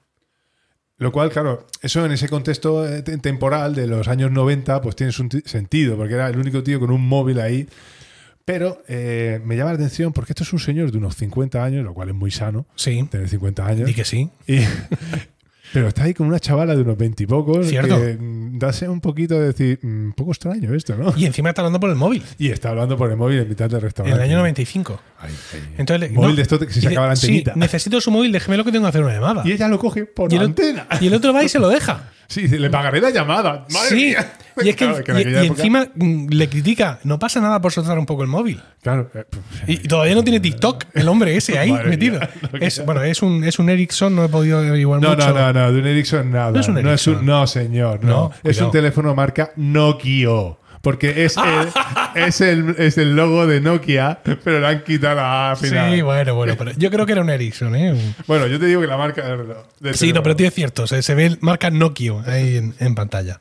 B: Lo cual, claro, eso en ese contexto eh, te- temporal de los años 90, pues tiene un ti- sentido, porque era el único tío con un móvil ahí. Pero eh, me llama la atención porque esto es un señor de unos 50 años, lo cual es muy sano,
A: Sí.
B: tener 50 años.
A: Di que sí.
B: Y- pero está ahí con una chavala de unos 20 y pocos.
A: Cierto.
B: Que mm, dase un poquito de decir, mm, un poco extraño esto, ¿no?
A: Y encima está hablando por el móvil.
B: Y está hablando por el móvil en mitad del
A: En
B: restaurante.
A: el año 95.
B: Ay, ay.
A: Entonces,
B: móvil
A: no,
B: de esto que se
A: dice,
B: sacaba la
A: sí,
B: antenita.
A: necesito su móvil, déjeme lo que tengo que hacer una llamada.
B: y ella lo coge por
A: Y
B: la
A: el,
B: antena.
A: y el otro va y se lo deja.
B: Sí, le pagaré la llamada. Madre
A: sí.
B: mía.
A: Y es que,
B: Claro, en
A: y-
B: aquella
A: y
B: época-
A: encima mm, le critica, no pasa nada por soltar un poco el móvil.
B: Claro. eh,
A: Y, y todavía no tiene TikTok el hombre ese ahí
B: Madre
A: metido.
B: mía,
A: Es, bueno, es un, es un Ericsson, no he podido averiguar
B: No,
A: mucho.
B: no, no, no, de un Ericsson nada.
A: No es un Ericsson.
B: no, señor, no.
A: No,
B: es un teléfono marca Nokia. Porque es el, es, el, es el logo de Nokia, pero le han quitado la A final.
A: Sí, bueno, bueno, pero yo creo que era un Ericsson, ¿eh?
B: Bueno, yo te digo que la marca. de-
A: Sí, no, pero es cierto, se, se ve marca Nokia ahí en, en pantalla.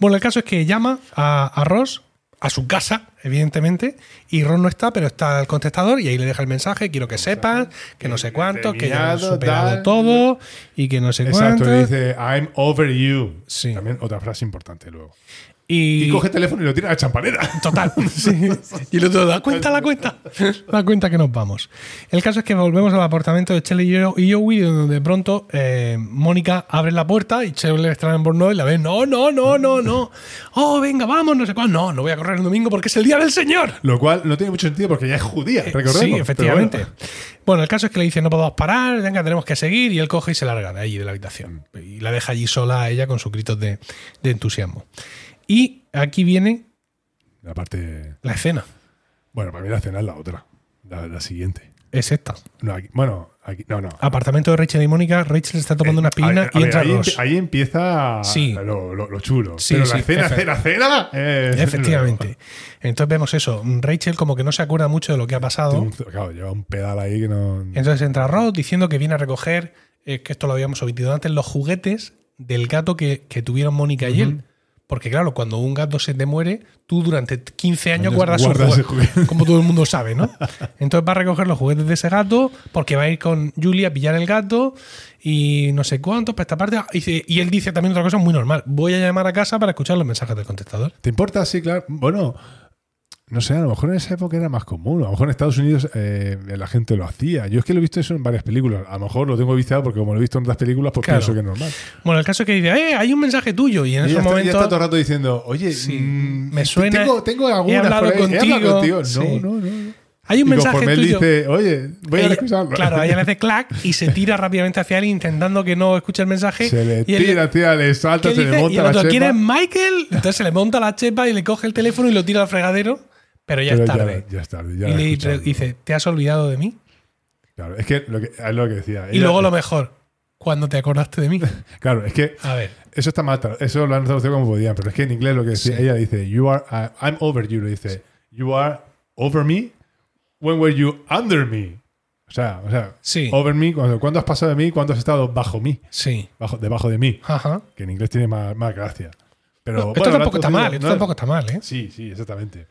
A: Bueno, el caso es que llama a, a Ross a su casa, evidentemente, y Ron no está, pero está el contestador y ahí le deja el mensaje, quiero que sepas, que no sé cuánto, que ya
B: Guiado,
A: superado
B: tal.
A: todo y que no sé
B: Exacto,
A: cuánto.
B: le dice I'm over you.
A: Sí.
B: También otra frase importante luego.
A: Y,
B: Y, coge el teléfono y lo tira a la champanera.
A: Total. Sí. Y el otro, da cuenta, la cuenta. Da cuenta que nos vamos. El caso es que volvemos al apartamento de Shelley y Yo- y donde de pronto eh, Mónica abre la puerta y Shelley está en Borno y la ve, no, no, no, no, no. Oh, venga, vamos, no sé cuál. No, no voy a correr el domingo porque es el día del Señor.
B: Lo cual no tiene mucho sentido porque ya es judía, recordemos.
A: Sí, efectivamente.
B: bueno.
A: Bueno. el caso es que le dice, no podemos parar, venga, tenemos que seguir, y él coge y se larga de allí, de la habitación. Y la deja allí sola a ella con sus gritos de, de entusiasmo. Y aquí viene
B: La parte.
A: la escena.
B: Bueno, para mí la escena es la otra. La, la siguiente.
A: Es esta.
B: No, aquí- bueno, aquí. No, no.
A: Apartamento de Rachel y Mónica, Rachel está tomando una aspirina
B: Eh,
A: y entra
B: ahí,
A: Ross.
B: empie- ahí empieza
A: Sí.
B: lo, lo- lo chulo.
A: Sí,
B: Pero
A: sí,
B: la escena, escena, escena. eh,
A: Efectivamente. Entonces vemos eso. Rachel como que no se acuerda mucho de lo que ha pasado.
B: Claro, lleva un pedal ahí que no.
A: Entonces entra Ross diciendo que viene a recoger, eh, que esto lo habíamos omitido antes, los juguetes del gato que, que tuvieron Mónica y él. Porque claro, cuando un gato se te muere, tú durante 15 años
B: Años
A: guardas,
B: guardas
A: su juguete,
B: juguete.
A: como todo el mundo sabe, ¿no? Entonces va a recoger los juguetes de ese gato porque va a ir con Julie a pillar el gato y no sé cuánto, para esta parte. Dice- y él dice también otra cosa muy normal. Voy a llamar a casa para escuchar los mensajes del contestador.
B: ¿Te importa? Sí, claro. Bueno, no sé, a lo mejor en esa época era más común. A lo mejor en Estados Unidos eh, la gente lo hacía. Yo es que lo he visto eso en varias películas. A lo mejor lo tengo viciado porque como lo he visto en otras películas, pues
A: Claro.
B: pienso que es normal.
A: Bueno, el caso es que dice, eh, hay un mensaje tuyo. Y en
B: Y
A: esos
B: ella está, todo el rato diciendo, oye,
A: Sí,
B: mm,
A: me suena-
B: Tengo, tengo
A: he
B: algunas
A: hablado
B: ahí, he hablado
A: contigo".
B: contigo.
A: Sí.
B: No, no, no.
A: Hay un
B: y
A: mensaje
B: conforme él
A: tuyo.
B: dice, oye, voy a escucharlo.
A: Claro, ella le hace clac y se tira rápidamente hacia él intentando que no escuche el mensaje.
B: Se le
A: y él-
B: tira, tira, le salta,
A: ¿qué
B: se le monta
A: y el
B: la
A: otro,
B: chepa.
A: ¿quieres Michael? Entonces se le monta la chepa y le coge el teléfono y lo tira al fregadero, pero ya
B: Pero
A: es tarde.
B: Ya, es tarde. Ya
A: y le dice, ¿te has olvidado de mí?
B: Claro, es que, lo que es lo que decía.
A: Y
B: Ella-
A: luego lo mejor, cuando te acordaste de mí.
B: Claro, es que
A: A ver,
B: Eso está mal, eso lo han traducido como podían, pero es que en inglés lo que decía,
A: Sí.
B: ella dice, you are, uh, I'm over you, lo dice, you are over me, when were you under me? O sea, o sea,
A: Sí.
B: over me, cuando, ¿cuándo has pasado de mí? ¿Cuándo has estado bajo mí?
A: sí.
B: Bajo, debajo de mí,
A: Ajá.
B: que en inglés tiene más, más gracia. Pero,
A: No,
B: bueno,
A: esto tampoco está mal, esto
B: no,
A: tampoco está mal, ¿eh?
B: Sí, sí, exactamente.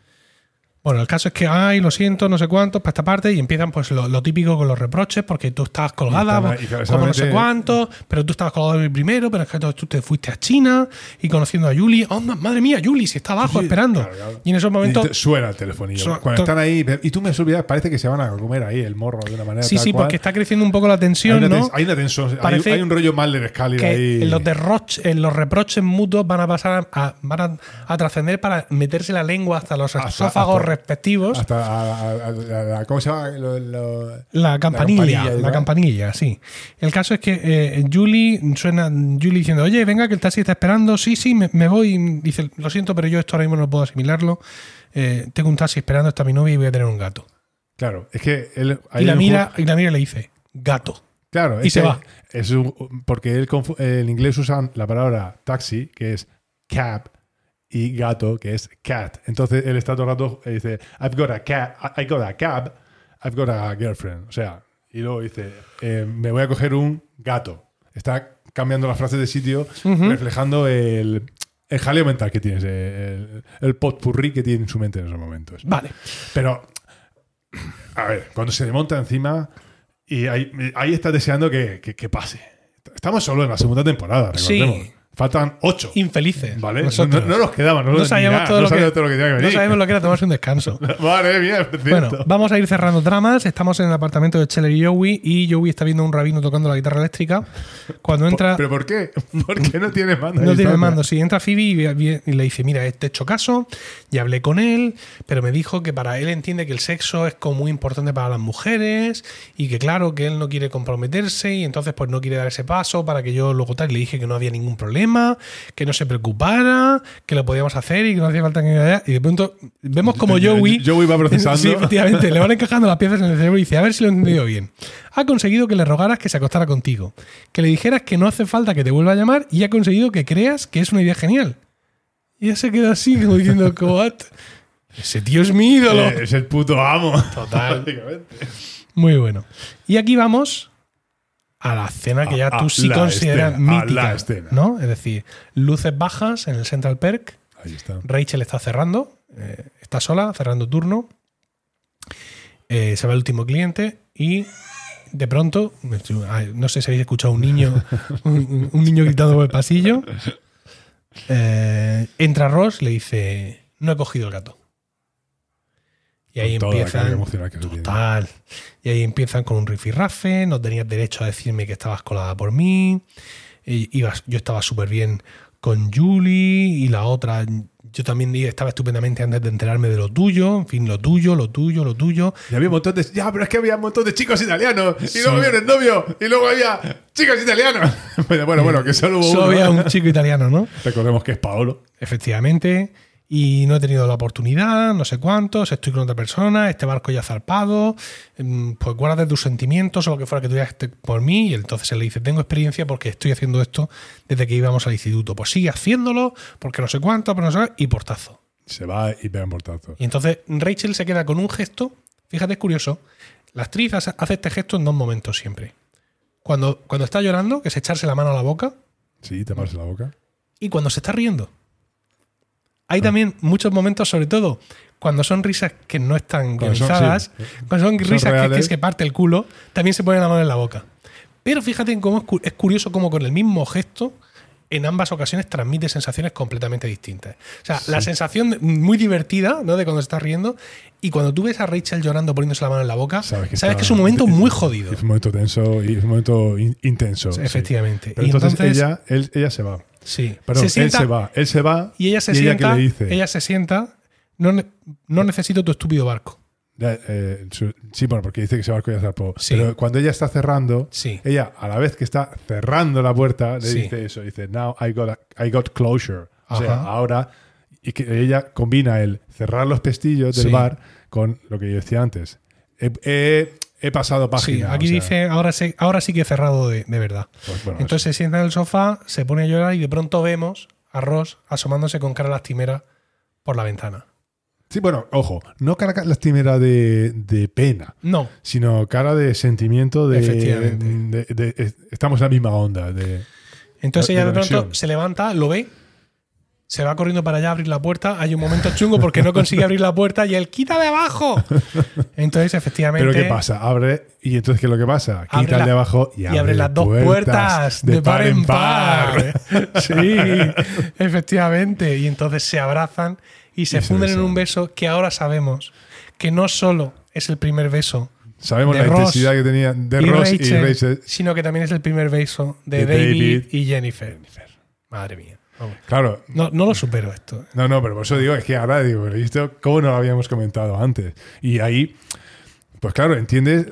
A: Bueno, el caso es que, ay, lo siento, no sé cuántos, para esta parte, y empiezan pues lo, lo típico con los reproches, porque tú estabas colgada,
B: Y claro,
A: como no sé cuánto, pero tú estabas mí primero, pero es que tú te fuiste a China y conociendo a Julie. Oh, ma- madre mía, Julie, si está abajo
B: Sí,
A: esperando.
B: claro, claro.
A: Y en esos
B: Y
A: momentos.
B: suena el telefonillo.
A: Suena-
B: Cuando están ahí, y tú me has olvidado, parece que se van a comer ahí el morro de una manera
A: Sí,
B: tal
A: sí,
B: cual.
A: porque está creciendo un poco la
B: hay
A: tensión,
B: una,
A: ¿no?
B: hay una tensión, hay-
A: Parece
B: hay, un rollo mal de
A: que
B: ahí.
A: en los, derroch- en los reproches mutuos van a pasar a, van a, a trascender para meterse la lengua hasta los esófagos respectivos.
B: Hasta a- a- a- a- a- ¿Cómo se llama? Lo- lo-
A: La campanilla, la
B: campanilla,
A: sí. El caso es que eh, Julie suena Julie diciendo, oye, venga, que el taxi está esperando. Sí, sí, me, me voy. Dice, lo siento, pero yo esto ahora mismo no puedo asimilarlo. Eh, tengo un taxi esperando, está mi novia y voy a tener un gato.
B: Claro, es que él.
A: Y la mira, y la mira y le dice, gato.
B: Claro,
A: y
B: es
A: se va.
B: es un- porque él en inglés usan la palabra taxi, que es cab, y gato, que es cat. Entonces él está todo el rato y dice, I've got a cat, I got a cab, I've got a girlfriend. O sea, y luego dice, eh, me voy a coger un gato. Está cambiando las frases de sitio, reflejando el, el jaleo mental que tiene, ese- el, el potpurrí que tiene en su mente en esos momentos.
A: Vale.
B: Pero, a ver, cuando se le monta encima y ahí, ahí está deseando que, que- que pase. Estamos solo en la segunda temporada,
A: Sí.
B: Faltan ocho.
A: Infelices.
B: ¿Vale? No, no nos quedamos. No,
A: No sabíamos, todo,
B: no
A: lo que,
B: sabíamos todo lo que tenía que
A: no
B: venir.
A: sabemos lo que era tomarse un descanso.
B: Mía, es
A: Bueno, vamos a ir cerrando tramas. Estamos en el apartamento de Cheller y Joey y Joey está viendo a un rabino tocando la guitarra eléctrica. Cuando entra...
B: ¿Pero por qué? ¿Por qué no tiene mando?
A: No tiene mando. Sí, entra Phoebe y, le dice, mira, te he hecho caso, ya hablé con él, pero me dijo que para él entiende que el sexo es como muy importante para las mujeres y que claro, que él no quiere comprometerse y entonces pues no quiere dar ese paso para que yo luego tal. Le dije que no había ningún problema, que no se preocupara, que lo podíamos hacer y que no hacía falta que... Y de pronto vemos como Joey...
B: Joey va procesando.
A: Sí, efectivamente, le van encajando las piezas en el cerebro y dice, a ver si lo he entendido bien. Ha conseguido que le rogaras que se acostara contigo, que le dijeras que no hace falta que te vuelva a llamar y ha conseguido que creas que es una idea genial. Y ya se queda así, como diciendo, ¿what? Ese tío es mi ídolo.
B: Es el puto amo.
A: Total. Muy bueno. Y aquí vamos a la escena que ya
B: A-
A: tú sí consideras
B: escena,
A: mítica. ¿no? Es decir, luces bajas en el Central Perk.
B: Ahí está.
A: Rachel está cerrando, eh, está sola, cerrando turno. Eh, se va el último cliente y de pronto, no sé si habéis escuchado un niño, un, un niño gritando por el pasillo. Eh, entra Ross, le dice: No he cogido el gato. Y ahí
B: Con
A: empiezan.
B: que.
A: Total. Y ahí empiezan con un rifirrafe. No tenías derecho a decirme que estabas colada por mí. y ibas- yo estaba súper bien con Julie y la otra. Yo también estaba estupendamente antes de enterarme de lo tuyo. En fin, lo tuyo, lo tuyo, lo tuyo.
B: Y había un montón de. Ya, pero es que había un montón de chicos italianos. Y luego había el novio. Y luego había chicos italianos. bueno, bueno, bueno, que solo hubo
A: Solo
B: uno.
A: había un chico italiano, ¿no?
B: Recordemos que es Paolo.
A: Efectivamente. Y no he tenido la oportunidad, no sé cuántos, estoy con otra persona, este barco ya zarpado, mm, pues guarda tus sentimientos o lo que fuera que tuvieras por mí. Y entonces él le dice, tengo experiencia porque estoy haciendo esto desde que íbamos al instituto. Pues sigue haciéndolo, porque no sé cuánto, pero no sé qué", y portazo.
B: Se va y pega un portazo.
A: Y entonces Rachel se queda con un gesto, fíjate, es curioso, la actriz hace hace este gesto en dos momentos siempre. Cuando, cuando está llorando, que es echarse la mano a la boca,
B: Sí, taparse la boca.
A: y cuando se está riendo. Hay también muchos momentos, sobre todo cuando son risas que no están
B: Cuando son-
A: guionizadas,
B: sí.
A: cuando son
B: Son
A: risas que, que es que parte el culo, también se pone la mano en la boca. Pero fíjate en cómo es, cu- es curioso cómo con el mismo gesto, en ambas ocasiones transmite sensaciones completamente distintas. O sea, la sensación muy divertida, ¿no? De cuando se está riendo, y cuando tú ves a Rachel llorando poniéndose la mano en la boca, sabes que, es un momento muy jodido.
B: Es un momento tenso y es un momento in- intenso. sí.
A: Efectivamente.
B: Pero
A: Y
B: entonces,
A: entonces-
B: ella, él- ella se va.
A: Sí.
B: Perdón,
A: se sienta,
B: él se va. Él se va.
A: Y ella se
B: ¿Y
A: sienta.
B: ella le dice?
A: ella se sienta. No, no necesito tu estúpido barco.
B: Ya, eh, su- sí, bueno, porque dice que ese barco ya zarpó.
A: Sí.
B: Pero cuando ella está cerrando,
A: Sí.
B: ella, a la vez que está cerrando la puerta, le
A: Sí.
B: dice eso. Dice, now I got, a- I got closure. O sea, ahora. Y que ella combina el cerrar los pestillos del bar con lo que yo decía antes. He, he- he pasado
A: Sí,
B: página.
A: aquí
B: o sea,
A: dice, ahora sí, ahora sí que he cerrado de, de verdad.
B: pues, bueno,
A: Entonces se sienta en el sofá, se pone a llorar y de pronto vemos a Ross asomándose con cara lastimera por la ventana.
B: Sí, bueno, ojo, no cara lastimera de, de pena,
A: No,
B: sino cara de sentimiento de,
A: Efectivamente.
B: de- de- de- estamos en la misma onda. De,
A: Entonces ella
B: de
A: pronto se levanta, lo ve, se va corriendo para allá a abrir la puerta. Hay un momento chungo porque no consigue abrir la puerta y él quita de abajo. Entonces, efectivamente.
B: Pero ¿qué pasa? Abre y entonces ¿qué es lo que pasa?
A: Abre
B: Quita el de abajo y
A: Y
B: abre,
A: abre las dos puertas de, par en par. Sí, efectivamente. Y entonces se abrazan y se
B: Y se
A: funden en un beso que ahora sabemos que no solo es el primer beso
B: Sabemos
A: de
B: la
A: Ross
B: intensidad que tenía de
A: y
B: Ross
A: Rachel,
B: y Rachel.
A: sino que también es el primer beso de,
B: De
A: David,
B: David.
A: y Jennifer. Madre mía. Vamos.
B: Claro,
A: No, no lo supero esto.
B: No, no, pero por eso digo, es que ahora digo, esto, ¿cómo no lo habíamos comentado antes? Y ahí, pues claro, entiendes,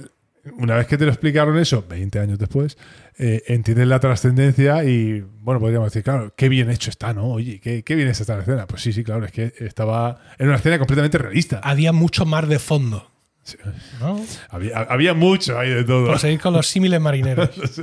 B: una vez que te lo explicaron eso, 20 años después, eh, entiendes la trascendencia y, bueno, podríamos decir, claro, qué bien hecho está, ¿no? Oye, qué, qué bien está esta escena. Pues sí, sí, claro, es que estaba en una escena completamente realista.
A: Había mucho mar de fondo.
B: Sí.
A: ¿no?
B: Había, había mucho ahí de todo.
A: Por seguir con los símiles marineros.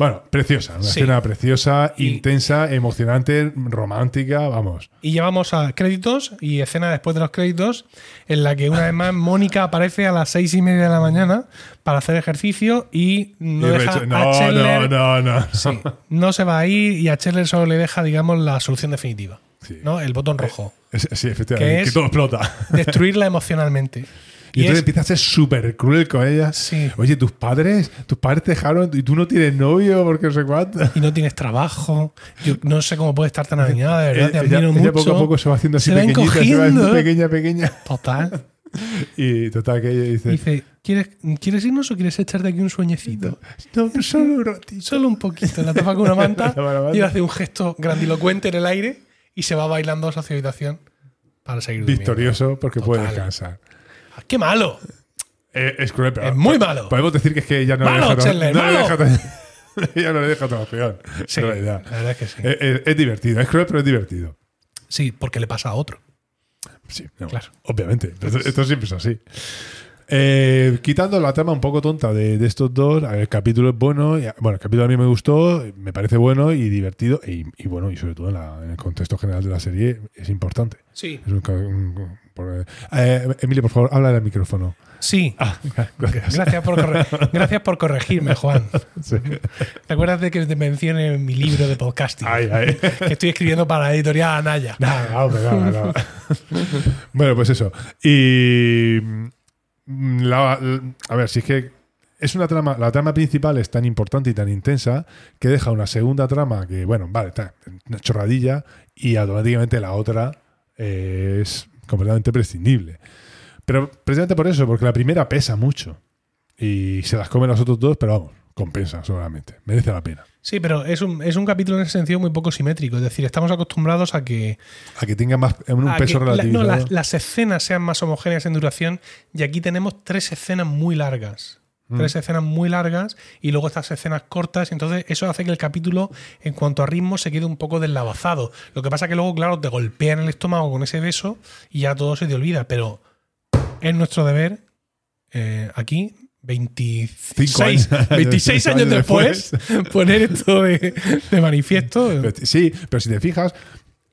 B: Bueno, preciosa, una
A: Sí.
B: escena preciosa,
A: Y-
B: intensa, emocionante, romántica, vamos.
A: Y llevamos a créditos y escena después de los créditos, en la que una vez más Mónica aparece a las seis y media de la mañana para hacer ejercicio y no
B: Y
A: deja
B: Rachel,
A: a
B: no,
A: Chandler-
B: no, no, no.
A: Sí, no se va a ir y a Chandler solo le deja, digamos, la solución definitiva.
B: Sí.
A: ¿no? El botón rojo.
B: Es- sí, efectivamente,
A: Que
B: que, todo explota.
A: Destruirla emocionalmente.
B: Y,
A: Y
B: entonces
A: es-
B: empieza a ser súper cruel con ella.
A: Sí.
B: Oye, tus padres, tus padres te dejaron y tú no tienes novio porque no sé cuánto.
A: y no tienes trabajo. Yo no sé cómo puede estar tan animada, de verdad. Te
B: ella,
A: admiro
B: ella
A: mucho.
B: poco a poco se va haciendo así
A: Se
B: pequeñita, se va haciendo pequeña, pequeña.
A: Total.
B: Y total que ella dice,
A: Dice, ¿quieres, ¿quieres irnos o quieres echarte aquí un sueñecito?
B: no, pero solo un ratito.
A: Solo un poquito. La tapa con una manta
B: La tapa con una manta.
A: y hace un gesto grandilocuente en el aire y se va bailando hacia su habitación para seguir durmiendo.
B: Victorioso porque puede
A: Total.
B: descansar.
A: Ah, ¡Qué malo!
B: Eh, es cruel, pero
A: Es muy malo.
B: Podemos decir que es que ella no
A: Malo,
B: le deja otra-
A: Chandler,
B: no le deja otra- ella no le deja otra opción.
A: Sí, la verdad es que sí.
B: Eh, eh, es divertido, es cruel, pero es divertido.
A: Sí, porque le pasa a otro.
B: Sí, no,
A: Claro.
B: Obviamente. Esto, esto siempre es así. Eh, quitando la trama un poco tonta de, de estos dos, el capítulo es bueno. y- bueno, el capítulo a mí me gustó, me parece bueno y divertido. Y, y bueno, y sobre todo en, la- en el contexto general de la serie es importante.
A: Sí.
B: Es un- por- eh, Emilio, por favor, habla del micrófono.
A: Sí.
B: Ah, gracias.
A: Gracias por, corre- gracias por corregirme, Juan.
B: Sí.
A: ¿Te acuerdas de que te mencioné en mi libro de podcasting?
B: Ay, ay.
A: Que estoy escribiendo para la editorial Anaya.
B: Bueno, pues eso. Y. mm, la- la- a ver, si es que. Es una trama. La trama principal es tan importante y tan intensa que deja una segunda trama que, bueno, vale, está una chorradilla y automáticamente la otra eh, es completamente prescindible. Pero precisamente por eso, porque la primera pesa mucho y se las comen los otros dos, pero vamos, compensa solamente. Merece la pena.
A: Sí, pero es un, es un capítulo en ese sentido muy poco simétrico. Es decir, estamos acostumbrados a que,
B: A que tenga más un peso
A: la-
B: relativo.
A: no, las, las escenas sean más homogéneas en duración y aquí tenemos tres escenas muy largas.
B: Mm.
A: Tres escenas muy largas y luego estas escenas cortas. Entonces, eso hace que el capítulo, en cuanto a ritmo, se quede un poco deslavazado. Lo que pasa que luego, claro, te golpean el estómago con ese beso y ya todo se te olvida. Pero es nuestro deber eh, aquí, 26,
B: años-
A: 26 años
B: años
A: después, poner esto de, de manifiesto.
B: Sí, pero si te fijas,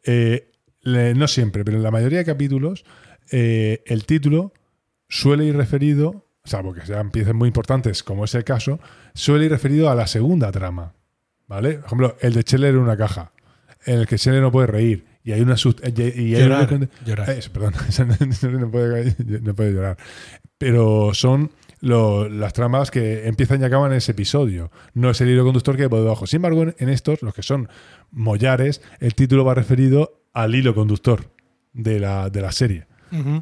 B: eh, le- no siempre, pero en la mayoría de capítulos, eh, el título suele ir referido, salvo que sean piezas muy importantes, como es el caso, suele ir referido a la segunda trama. ¿Vale? Por ejemplo, el de Scheller en una caja, en el que Scheller no puede reír. Y hay una y- hay
A: Llorar,
B: una-
A: llorar.
B: Eh, perdón, no, puede, no puede llorar. Pero son lo- las tramas que empiezan y acaban en ese episodio. No es el hilo conductor que hay por debajo. Sin embargo, en, en estos, los que son mollares, el título va referido al hilo conductor de la, de la serie.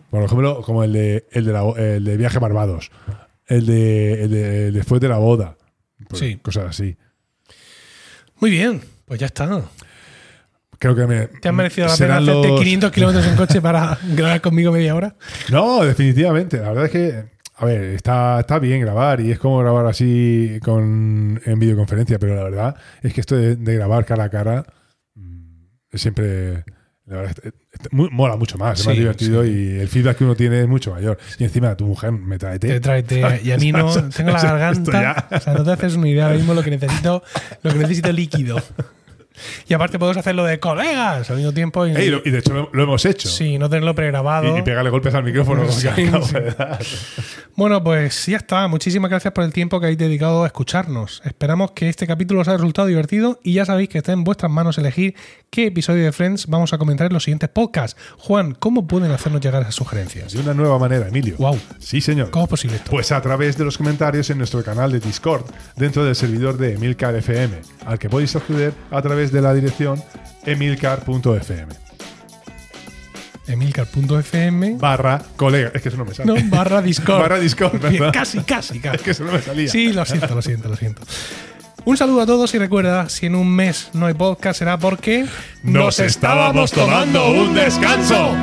B: Por ejemplo, como el de, el de, la- el de Viaje Barbados, el de, el de Después de la boda, pues,
A: Sí.
B: cosas así.
A: Muy bien, pues ya está.
B: Creo que me.
A: ¿Te han merecido la pena hacerte
B: los-
A: 500 kilómetros en coche para grabar conmigo media hora?
B: No, definitivamente. La verdad es que, a ver, está, está bien grabar y es como grabar así con, en videoconferencia, pero la verdad es que esto de, de grabar cara a cara mm, es siempre. La verdad, es- es- muy- mola mucho más, es
A: Sí,
B: más divertido
A: sí.
B: y el feedback que uno tiene es mucho mayor. Y encima tu mujer me trae té.
A: Te tráete. Y a mí no, tengo la garganta. O sea, no te haces una idea ahora mismo lo que necesito, lo que necesito líquido. Y aparte podemos hacerlo de colegas al mismo tiempo y,
B: Ey, lo- y de hecho lo, lo hemos hecho.
A: sí, no tenerlo pregrabado.
B: Y, y pegarle golpes al micrófono. como
A: Sí,
B: que acabo
A: sí.
B: de dar.
A: Bueno, pues ya está. Muchísimas gracias por el tiempo que habéis dedicado a escucharnos. Esperamos que este capítulo os haya resultado divertido y ya sabéis que está en vuestras manos elegir qué episodio de Friends vamos a comentar en los siguientes podcasts. Juan, ¿cómo pueden hacernos llegar esas sugerencias?
B: De una nueva manera, Emilio.
A: Wow.
B: Sí, señor.
A: ¿Cómo es posible esto?
B: Pues a través de los comentarios en nuestro canal de Discord, dentro del servidor de Emilcar FM, al que podéis acceder a través de la dirección emilcar.fm.
A: Emilcar.fm
B: Barra colega. Es que eso no me sale.
A: no, barra Discord.
B: Barra Discord, ¿verdad?
A: casi, casi, casi.
B: Es que eso no me salía.
A: Sí, lo siento, lo siento, lo siento. Un saludo a todos y recuerda, si en un mes no hay podcast será porque
B: Nos estábamos tomando un descanso.